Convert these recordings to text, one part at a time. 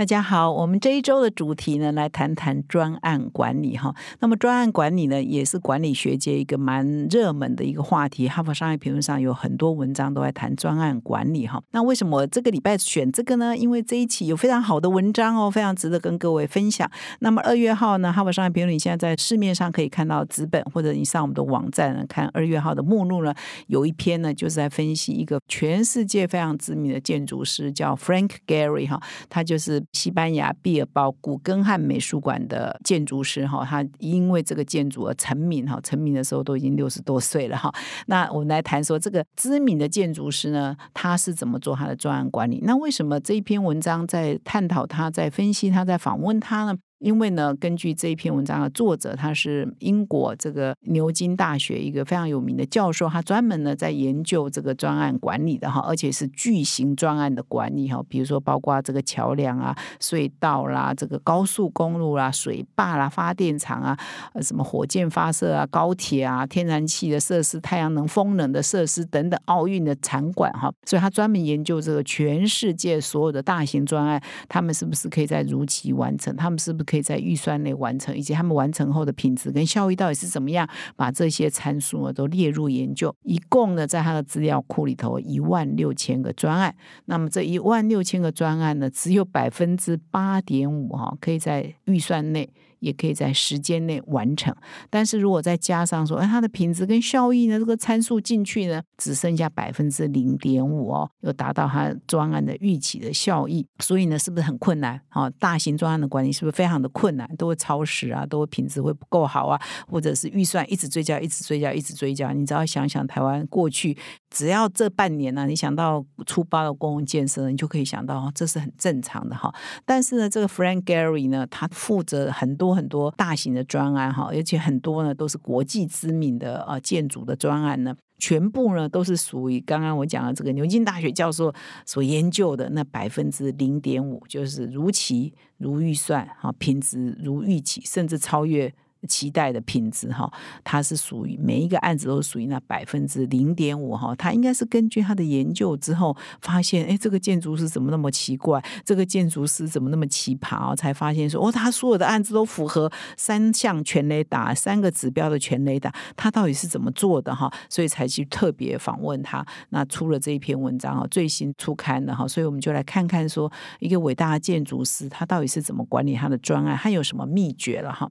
大家好，我们这一周的主题呢，来谈谈专案管理哈。那么专案管理呢，也是管理学界一个蛮热门的一个话题。哈佛商业评论上有很多文章都在谈专案管理哈。那为什么这个礼拜选这个呢？因为这一期有非常好的文章哦，非常值得跟各位分享。那么二月号呢，哈佛商业评论现在在市面上可以看到纸本，或者你上我们的网站呢看二月号的目录呢，有一篇呢就是在分析一个全世界非常知名的建筑师，叫 Frank Gehry 哈，他就是。西班牙毕尔包古根汉美术馆的建筑师哈，他因为这个建筑而成名哈，成名的时候都已经六十多岁了哈。那我们来谈说这个知名的建筑师呢，他是怎么做他的专案管理？那为什么这一篇文章在探讨他在分析他在访问他呢？因为呢，根据这一篇文章的作者，他是英国这个牛津大学一个非常有名的教授，他专门呢在研究这个专案管理的哈，而且是巨型专案的管理哈，比如说包括这个桥梁啊、隧道啦、这个高速公路啦、水坝啦、发电厂啊、什么火箭发射啊、高铁啊、天然气的设施、太阳能、风能的设施等等，奥运的场馆哈，所以他专门研究这个全世界所有的大型专案，他们是不是可以在如期完成？他们是不是可以在预算内完成，以及他们完成后的品质跟效益到底是怎么样？把这些参数呢都列入研究。一共呢，在他的资料库里头一万六千个专案。那么这一万六千个专案呢，只有百分之八点五哈，可以在预算内。也可以在时间内完成，但是如果再加上说，哎，它的品质跟效益呢，这个参数进去呢，只剩下百分之零点五哦，又达到它专案的预期的效益，所以呢，是不是很困难？哦，大型专案的管理是不是非常的困难？都会超时啊，都会品质会不够好啊，或者是预算一直追加，一直追加，一直追加。你只要想想台湾过去，只要这半年呢，你想到初八的公共建设，你就可以想到，这是很正常的哈。但是呢，这个 Frank Gary 呢，他负责很多。很多大型的专案哈，而且很多呢都是国际知名的呃建筑的专案呢，全部呢都是属于刚刚我讲的这个牛津大学教授所研究的那百分之零点五，就是如期如预算哈，品质如预期，甚至超越。期待的品质哈，它是属于每一个案子都属于那百分之零点五哈，它应该是根据他的研究之后发现，哎，这个建筑师怎么那么奇怪，这个建筑师怎么那么奇葩哦，才发现说，哦，他所有的案子都符合三项全雷达，三个指标的全雷达，他到底是怎么做的哈？所以才去特别访问他，那出了这一篇文章哈，最新出刊的哈，所以我们就来看看说，一个伟大的建筑师他到底是怎么管理他的专案，他有什么秘诀了哈？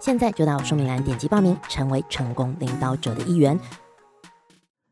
现在就到说明栏点击报名，成为成功领导者的一员。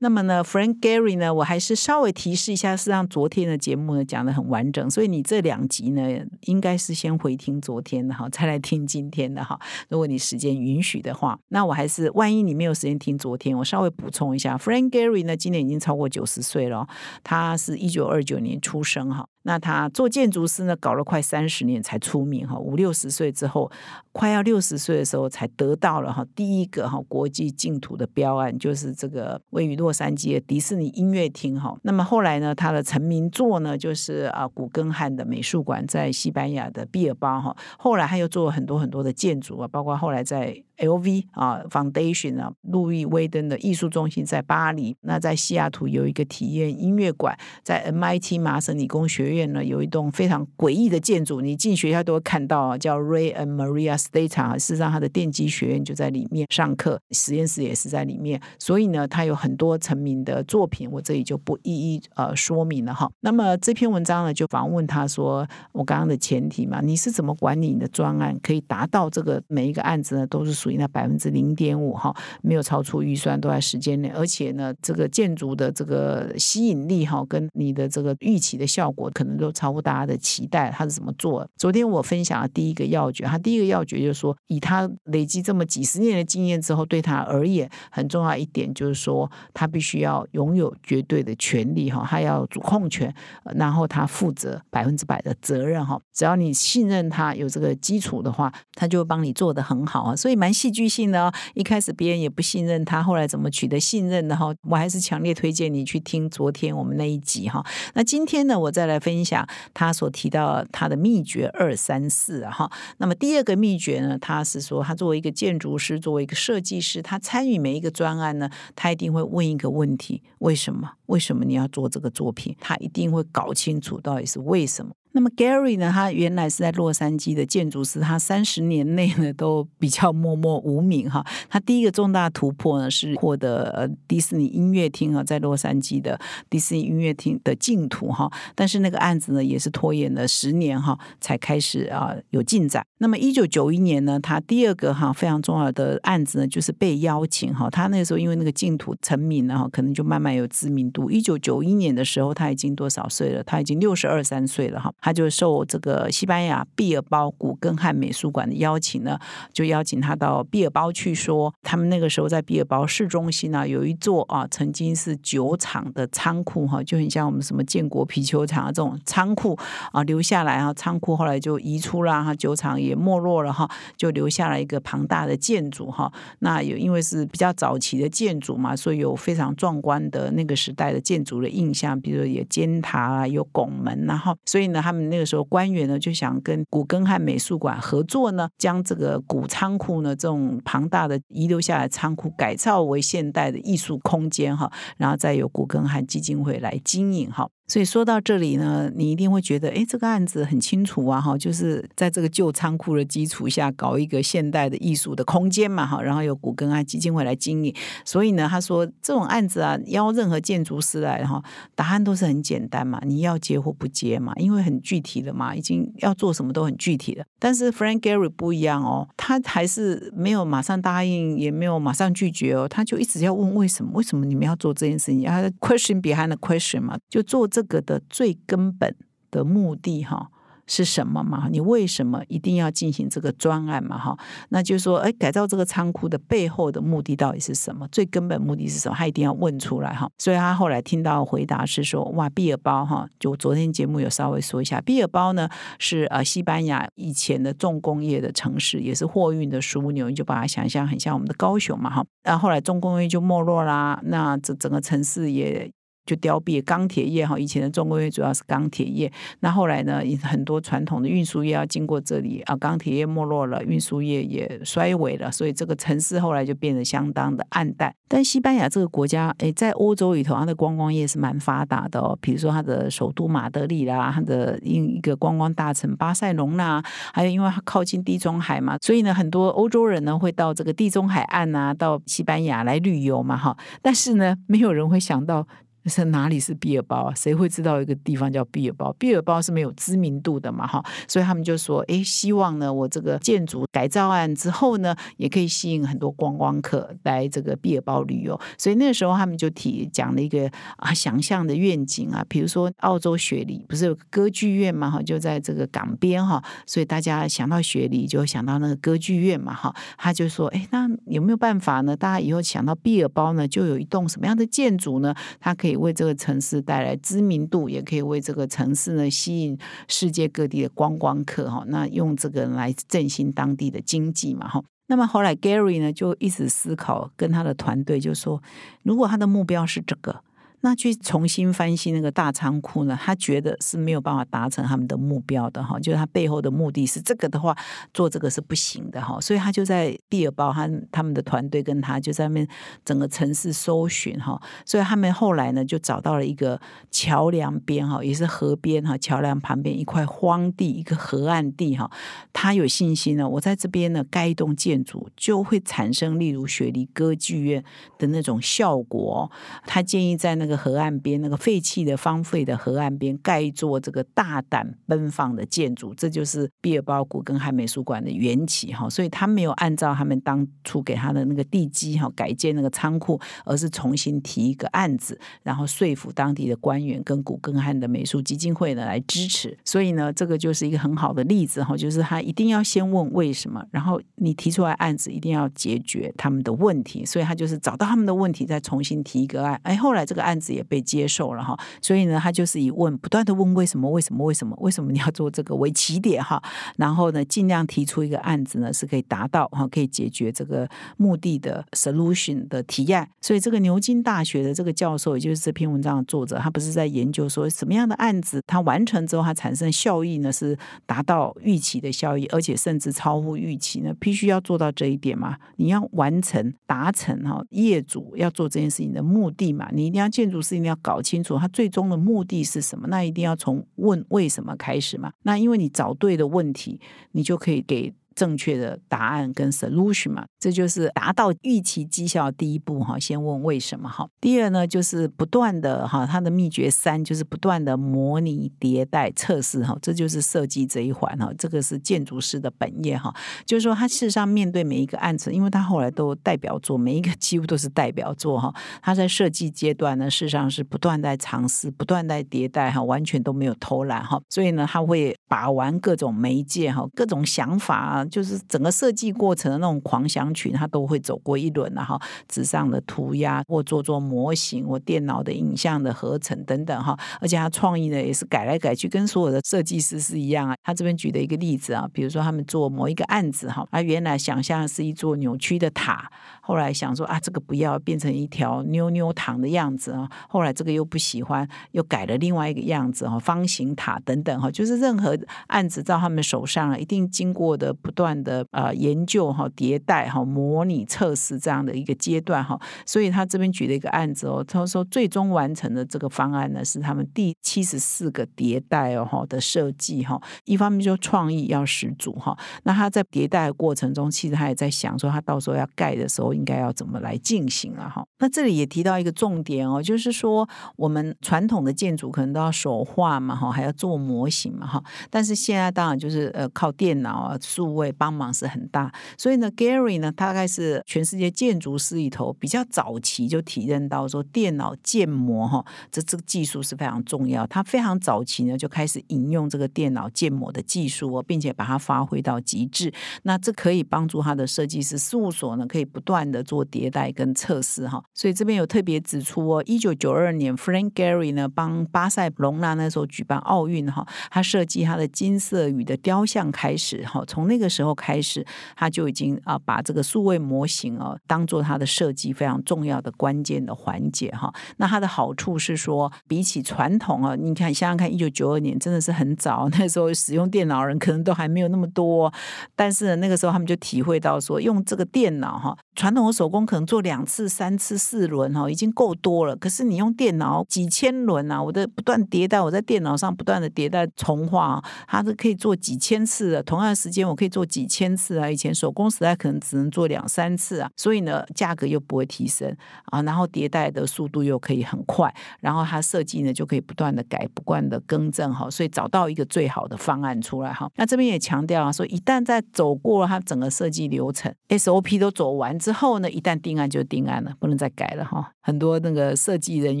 那么呢，Frank Gary 呢，我还是稍微提示一下，是让昨天的节目呢讲的很完整，所以你这两集呢，应该是先回听昨天的哈，再来听今天的哈。如果你时间允许的话，那我还是万一你没有时间听昨天，我稍微补充一下，Frank Gary 呢，今年已经超过九十岁了，他是一九二九年出生哈。那他做建筑师呢，搞了快三十年才出名哈，五六十岁之后，快要六十岁的时候才得到了哈第一个哈国际净土的标案，就是这个位于洛杉矶的迪士尼音乐厅哈。那么后来呢，他的成名作呢，就是啊古根汉的美术馆在西班牙的毕尔巴哈。后来他又做了很多很多的建筑啊，包括后来在。L.V. 啊，Foundation 啊，路易威登的艺术中心在巴黎。那在西雅图有一个体验音乐馆，在 MIT 麻省理工学院院呢有一栋非常诡异的建筑，你进学校都会看到啊，叫 Ray and Maria Stata。事实上，它的电机学院就在里面上课，实验室也是在里面。所以呢，它有很多成名的作品，我这里就不一一呃说明了哈。那么这篇文章呢，就访问他说，我刚刚的前提嘛，你是怎么管理你的专案，可以达到这个每一个案子呢都是属于那百分之零点五哈，没有超出预算，都在时间内，而且呢，这个建筑的这个吸引力哈，跟你的这个预期的效果，可能都超乎大家的期待。他是怎么做？昨天我分享了第一个要诀，他第一个要诀就是说，以他累积这么几十年的经验之后，对他而言很重要一点就是说，他必须要拥有绝对的权利哈，他要主控权，然后他负责百分之百的责任哈。只要你信任他有这个基础的话，他就会帮你做的很好啊。所以蛮戏剧性的哦。一开始别人也不信任他，后来怎么取得信任的哈？我还是强烈推荐你去听昨天我们那一集哈。那今天呢，我再来分分享他所提到他的秘诀二三四哈。那么第二个秘诀呢，他是说他作为一个建筑师，作为一个设计师，他参与每一个专案呢，他一定会问一个问题：为什么？为什么你要做这个作品？他一定会搞清楚到底是为什么。那么 Gary 呢？他原来是在洛杉矶的建筑师，他三十年内呢都比较默默无名哈。他第一个重大突破呢是获得呃迪士尼音乐厅啊，在洛杉矶的迪士尼音乐厅的净土哈。但是那个案子呢也是拖延了十年哈，才开始啊有进展。那么一九九一年呢，他第二个哈非常重要的案子呢就是被邀请哈。他那时候因为那个净土成名了哈，可能就慢慢有知名度。一九九一年的时候，他已经多少岁了？他已经六十二三岁了哈。他就受这个西班牙毕尔包古根汉美术馆的邀请呢，就邀请他到毕尔包去说，他们那个时候在毕尔包市中心呢，有一座啊，曾经是酒厂的仓库哈，就很像我们什么建国皮球厂这种仓库啊，留下来啊，仓库后来就移出了哈，酒厂也也没落了哈，就留下了一个庞大的建筑哈。那有因为是比较早期的建筑嘛，所以有非常壮观的那个时代的建筑的印象，比如有尖塔啊，有拱门，然后所以呢，他们那个。时候官员呢就想跟古根汉美术馆合作呢，将这个古仓库呢这种庞大的遗留下来仓库改造为现代的艺术空间哈，然后再由古根汉基金会来经营哈。所以说到这里呢，你一定会觉得，哎，这个案子很清楚啊，哈，就是在这个旧仓库的基础下搞一个现代的艺术的空间嘛，哈，然后由古根汉基金会来经营。所以呢，他说这种案子啊，邀任何建筑师来，哈，答案都是很简单嘛，你要接或不接嘛，因为很具体的嘛，已经要做什么都很具体的。但是 Frank Gehry 不一样哦，他还是没有马上答应，也没有马上拒绝哦，他就一直要问为什么，为什么你们要做这件事情？他 question behind the question 嘛，就做这。这个的最根本的目的哈是什么嘛？你为什么一定要进行这个专案嘛？哈，那就是说，哎，改造这个仓库的背后的目的到底是什么？最根本目的是什么？他一定要问出来哈。所以他后来听到回答是说，哇，毕尔包哈，就昨天节目有稍微说一下，毕尔包呢是呃西班牙以前的重工业的城市，也是货运的枢纽，你就把它想象很像我们的高雄嘛哈。然后后来重工业就没落啦，那这整个城市也。就凋敝，钢铁业哈，以前的重工业主要是钢铁业，那后来呢，很多传统的运输业要经过这里啊，钢铁业没落了，运输业也衰微了，所以这个城市后来就变得相当的暗淡。但西班牙这个国家，哎，在欧洲里头，它的观光业是蛮发达的哦，比如说它的首都马德里啦，它的一一个观光大城巴塞隆纳，还有因为它靠近地中海嘛，所以呢，很多欧洲人呢会到这个地中海岸啊，到西班牙来旅游嘛，哈，但是呢，没有人会想到。是哪里是毕尔包啊？谁会知道一个地方叫毕尔包？毕尔包是没有知名度的嘛，哈，所以他们就说，哎，希望呢，我这个建筑改造案之后呢，也可以吸引很多观光客来这个毕尔包旅游。所以那时候他们就提讲了一个啊想象的愿景啊，比如说澳洲雪梨不是有个歌剧院嘛，哈，就在这个港边哈，所以大家想到雪梨就想到那个歌剧院嘛，哈，他就说，哎，那有没有办法呢？大家以后想到毕尔包呢，就有一栋什么样的建筑呢？它可以。以为这个城市带来知名度，也可以为这个城市呢吸引世界各地的观光客哈。那用这个来振兴当地的经济嘛哈。那么后来 Gary 呢就一直思考，跟他的团队就说，如果他的目标是这个。那去重新翻新那个大仓库呢？他觉得是没有办法达成他们的目标的哈，就是他背后的目的是这个的话，做这个是不行的哈，所以他就在毕尔包，他他们的团队跟他就在那边整个城市搜寻哈，所以他们后来呢就找到了一个桥梁边哈，也是河边哈，桥梁旁边一块荒地，一个河岸地哈，他有信心呢，我在这边呢盖一栋建筑就会产生例如雪梨歌剧院的那种效果，他建议在那个。个河岸边那个废弃的荒废的河岸边盖一座这个大胆奔放的建筑，这就是毕尔包古根汉美术馆的缘起哈。所以他没有按照他们当初给他的那个地基哈改建那个仓库，而是重新提一个案子，然后说服当地的官员跟古根汉的美术基金会呢来支持。所以呢，这个就是一个很好的例子哈，就是他一定要先问为什么，然后你提出来案子一定要解决他们的问题。所以他就是找到他们的问题，再重新提一个案。哎，后来这个案子也被接受了哈。所以呢，他就是以问不断的问为什么为什么为什么为什么你要做这个为起点哈，然后呢，尽量提出一个案子呢是可以达到哈，可以解决这个目的的 solution 的提案。所以这个牛津大学的这个教授，也就是这篇文章的作者，他不是在研究说什么样的案子，他完成之后，他产生效益呢是达到预期的效益，而且甚至超乎预期呢？必须要做到这一点嘛？你要完成达成哈，业主要做这件事情的目的嘛？你一定要建筑师一定要搞清楚他最终的目的是什么？那一定要从问为什么开始嘛？那因为你找对的问题，你就可以给。正确的答案跟 solution 嘛，这就是达到预期绩效第一步哈。先问为什么哈。第二呢，就是不断的哈，它的秘诀三就是不断的模拟迭代测试哈，这就是设计这一环哈。这个是建筑师的本业哈，就是说他事实上面对每一个案子，因为他后来都代表作，每一个几乎都是代表作哈。他在设计阶段呢，事实上是不断在尝试，不断在迭代哈，完全都没有偷懒哈。所以呢，他会把玩各种媒介哈，各种想法。就是整个设计过程的那种狂想曲，他都会走过一轮然后纸上的涂鸦或做做模型或电脑的影像的合成等等哈，而且他创意呢也是改来改去，跟所有的设计师是一样啊。他这边举的一个例子啊，比如说他们做某一个案子哈，他原来想象是一座扭曲的塔，后来想说啊这个不要变成一条妞妞糖的样子啊，后来这个又不喜欢，又改了另外一个样子哈，方形塔等等哈，就是任何案子到他们手上一定经过的。不断的呃研究哈迭代哈模拟测试这样的一个阶段哈，所以他这边举了一个案子哦，他说最终完成的这个方案呢是他们第七十四个迭代哦的设计哈，一方面就创意要十足哈，那他在迭代的过程中，其实他也在想说他到时候要盖的时候应该要怎么来进行了哈。那这里也提到一个重点哦，就是说我们传统的建筑可能都要手画嘛哈，还要做模型嘛哈，但是现在当然就是呃靠电脑啊数。帮忙是很大，所以呢，Gary 呢，大概是全世界建筑师里头比较早期就体认到说，电脑建模哈，这这个技术是非常重要。他非常早期呢就开始引用这个电脑建模的技术哦，并且把它发挥到极致。那这可以帮助他的设计师事务所呢，可以不断的做迭代跟测试哈。所以这边有特别指出哦，一九九二年，Frank Gary 呢帮巴塞隆纳那时候举办奥运哈，他设计他的金色鱼的雕像开始哈，从那个时。候开始，他就已经啊把这个数位模型哦当做他的设计非常重要的关键的环节哈。那它的好处是说，比起传统啊，你看想想看，一九九二年真的是很早，那时候使用电脑人可能都还没有那么多，但是那个时候他们就体会到说，用这个电脑哈，传统的手工可能做两次、三次、四轮哈已经够多了，可是你用电脑几千轮啊，我的不断迭代，我在电脑上不断的迭代重画，它是可以做几千次的，同样的时间我可以做。做几千次啊！以前手工时代可能只能做两三次啊，所以呢，价格又不会提升啊，然后迭代的速度又可以很快，然后它设计呢就可以不断的改，不断的更正哈，所以找到一个最好的方案出来哈。那这边也强调啊，说一旦在走过了它整个设计流程 SOP 都走完之后呢，一旦定案就定案了，不能再改了哈。很多那个设计人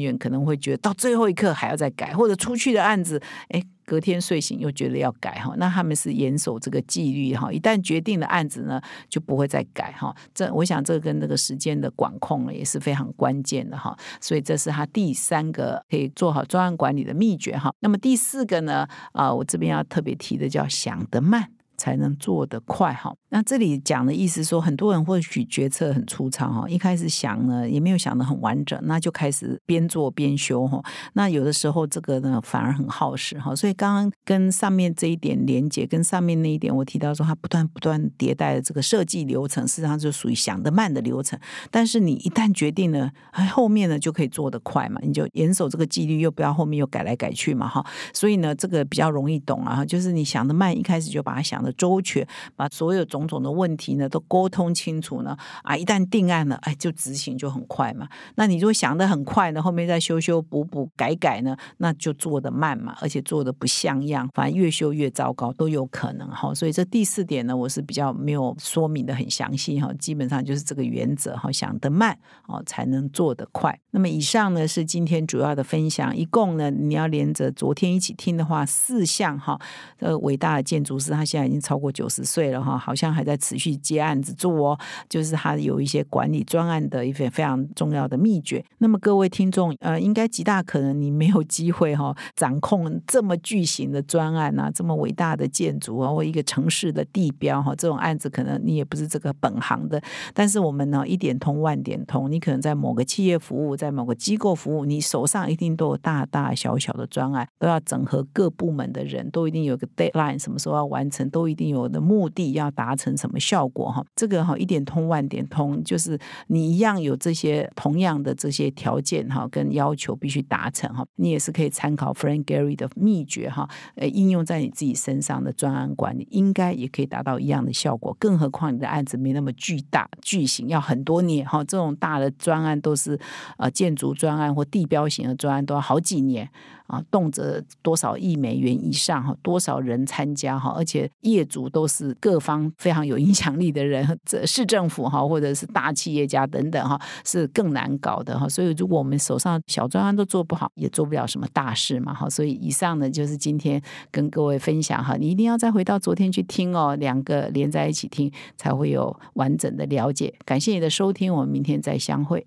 员可能会觉得到最后一刻还要再改，或者出去的案子，哎。隔天睡醒又觉得要改哈，那他们是严守这个纪律哈，一旦决定了案子呢，就不会再改哈。这我想这跟那个时间的管控呢也是非常关键的哈。所以这是他第三个可以做好专案管理的秘诀哈。那么第四个呢，啊，我这边要特别提的叫想得慢。才能做得快哈。那这里讲的意思说，很多人或许决策很粗糙哈，一开始想呢也没有想得很完整，那就开始边做边修哈。那有的时候这个呢反而很耗时哈。所以刚刚跟上面这一点连接，跟上面那一点我提到说，它不断不断迭代的这个设计流程，事实上就属于想得慢的流程。但是你一旦决定了，后面呢就可以做得快嘛，你就严守这个纪律，又不要后面又改来改去嘛哈。所以呢，这个比较容易懂啊，就是你想得慢，一开始就把它想的。周全，把所有种种的问题呢都沟通清楚呢，啊，一旦定案了，哎，就执行就很快嘛。那你如果想的很快呢，后面再修修补补改改呢，那就做的慢嘛，而且做的不像样，反正越修越糟糕都有可能哈。所以这第四点呢，我是比较没有说明的很详细哈，基本上就是这个原则哈，想得慢哦才能做得快。那么以上呢是今天主要的分享，一共呢你要连着昨天一起听的话，四项哈。呃，伟大的建筑师他现在已经超过九十岁了哈，好像还在持续接案子做哦，就是他有一些管理专案的一些非常重要的秘诀。那么各位听众，呃，应该极大可能你没有机会哈，掌控这么巨型的专案啊，这么伟大的建筑啊，或一个城市的地标哈，这种案子可能你也不是这个本行的。但是我们呢，一点通万点通，你可能在某个企业服务，在某个机构服务，你手上一定都有大大小小的专案，都要整合各部门的人，都一定有个 deadline，什么时候要完成，都一定有的目的要达成什么效果哈。这个哈一点通万点通，就是你一样有这些同样的这些条件哈，跟要求必须达成哈。你也是可以参考 Frank Gary 的秘诀哈，呃，应用在你自己身上的专案管理，应该也可以达到一样的效果。更何况你的案子没那么巨大。巨型要很多年哈，这种大的专案都是呃建筑专案或地标型的专案，都要好几年啊，动辄多少亿美元以上哈，多少人参加哈，而且业主都是各方非常有影响力的人，这市政府哈，或者是大企业家等等哈，是更难搞的哈。所以如果我们手上小专案都做不好，也做不了什么大事嘛哈。所以以上呢就是今天跟各位分享哈，你一定要再回到昨天去听哦，两个连在一起听才会有完整的了解。感谢你的收听，我们明天再相会。